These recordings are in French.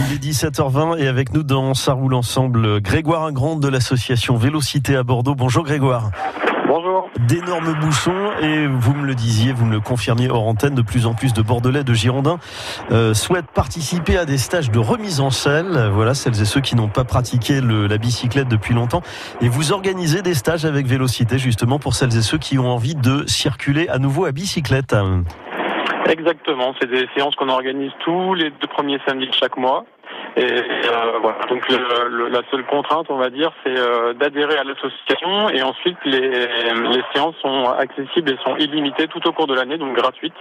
Il est 17h20 et avec nous dans Ça roule ensemble, Grégoire Ingrand de l'association Vélocité à Bordeaux. Bonjour Grégoire. Bonjour. D'énormes bouchons et vous me le disiez, vous me le confirmiez hors antenne, de plus en plus de Bordelais, de Girondins euh, souhaitent participer à des stages de remise en selle. Voilà, celles et ceux qui n'ont pas pratiqué le, la bicyclette depuis longtemps. Et vous organisez des stages avec Vélocité justement pour celles et ceux qui ont envie de circuler à nouveau à bicyclette. Exactement, c'est des séances qu'on organise tous les deux premiers samedis de chaque mois. Et euh, voilà. Donc le, la seule contrainte, on va dire, c'est euh, d'adhérer à l'association et ensuite les, les séances sont accessibles et sont illimitées tout au cours de l'année, donc gratuites.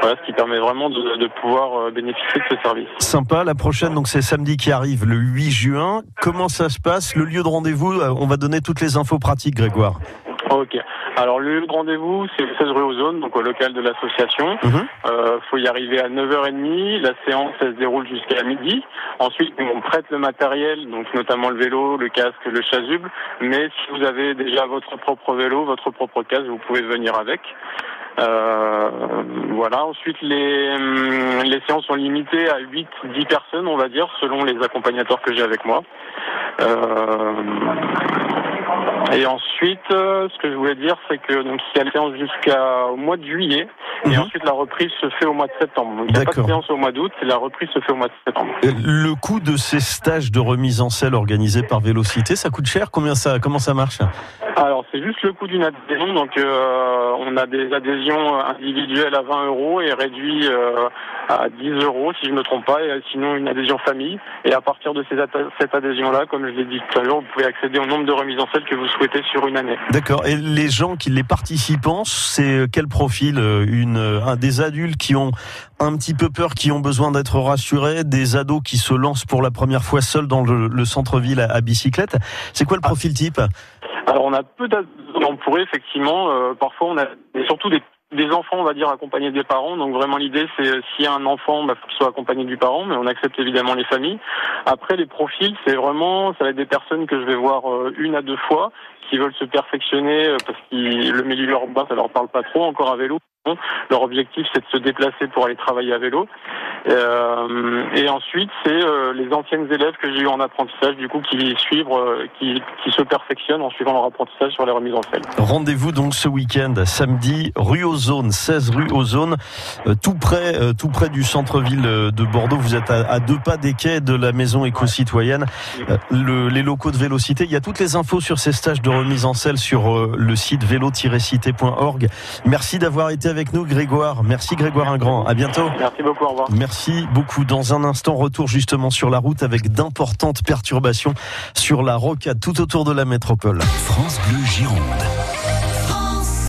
Voilà, ce qui permet vraiment de, de pouvoir euh, bénéficier de ce service. Sympa. La prochaine, donc c'est samedi qui arrive, le 8 juin. Comment ça se passe? Le lieu de rendez-vous On va donner toutes les infos pratiques, Grégoire. Ok. Alors le lieu de rendez-vous, c'est le 16 rue aux zones, donc au local de l'association. Il Mhm. euh, faut y arriver à 9h30. La séance, elle se déroule jusqu'à midi. Ensuite, on prête le matériel, donc notamment le vélo, le casque, le chasuble. Mais si vous avez déjà votre propre vélo, votre propre casque, vous pouvez venir avec. Euh, voilà. Ensuite, les, hum, les séances sont limitées à 8-10 personnes, on va dire, selon les accompagnateurs que j'ai avec moi. Euh, et ensuite, euh, ce que je voulais dire, c'est que donc il y a la séance jusqu'au mois de juillet, et Mhm. ensuite la reprise se fait au mois de septembre. Donc il n'y a pas de séance au mois d'août, et la reprise se fait au mois de septembre. Euh, Le coût de ces stages de remise en selle organisés par Vélocité, ça coûte cher? Combien ça, comment ça marche? Alors c'est juste le coût d'une adhésion, donc euh, on a des adhésions individuelles à 20 euros et réduit euh, à 10 euros si je ne me trompe pas, et sinon une adhésion famille. Et à partir de ces cette adhésion-là, comme je l'ai dit tout à l'heure, vous pouvez accéder au nombre de remises en selle que vous souhaitez sur une année. D'accord. Et les gens qui, les participants, c'est quel profil Euh, Une, un, des adultes qui ont un petit peu peur, qui ont besoin d'être rassurés, des ados qui se lancent pour la première fois seuls dans le, le centre-ville à, à bicyclette. C'est quoi le profil type? Alors on a peu d'adhésions pour effectivement. euh, parfois on a surtout des, des enfants, on va dire, accompagnés des parents. Donc vraiment l'idée c'est euh, s'il y a un enfant, bah, faut qu'il soit accompagné du parent, mais on accepte évidemment les familles. Après les profils, c'est vraiment, ça va être des personnes que je vais voir euh, une à deux fois, qui veulent se perfectionner euh, parce que le milieu urbain ça leur parle pas trop encore à vélo. Leur objectif c'est de se déplacer pour aller travailler à vélo. Euh, et ensuite c'est euh, les anciennes élèves que j'ai eu en apprentissage du coup qui suivent, euh, qui, qui se perfectionnent en suivant leur apprentissage sur les remises en selle. Rendez-vous donc ce week-end, samedi, rue Ozone, 16 rue Ozone, euh, tout près, euh, tout près du centre-ville de Bordeaux. Vous êtes à, à deux pas des quais de la maison éco-citoyenne. Euh, le- les locaux de Vélocité. Il y a toutes les infos sur ces stages de remise en selle sur euh, le site vélo-cité.org. Merci d'avoir été avec nous, Grégoire. Merci, Grégoire Ingrand. À bientôt. Merci beaucoup, au revoir. Merci beaucoup. Dans un instant, retour justement sur la route avec d'importantes perturbations sur la rocade tout autour de la métropole. France Bleu Gironde.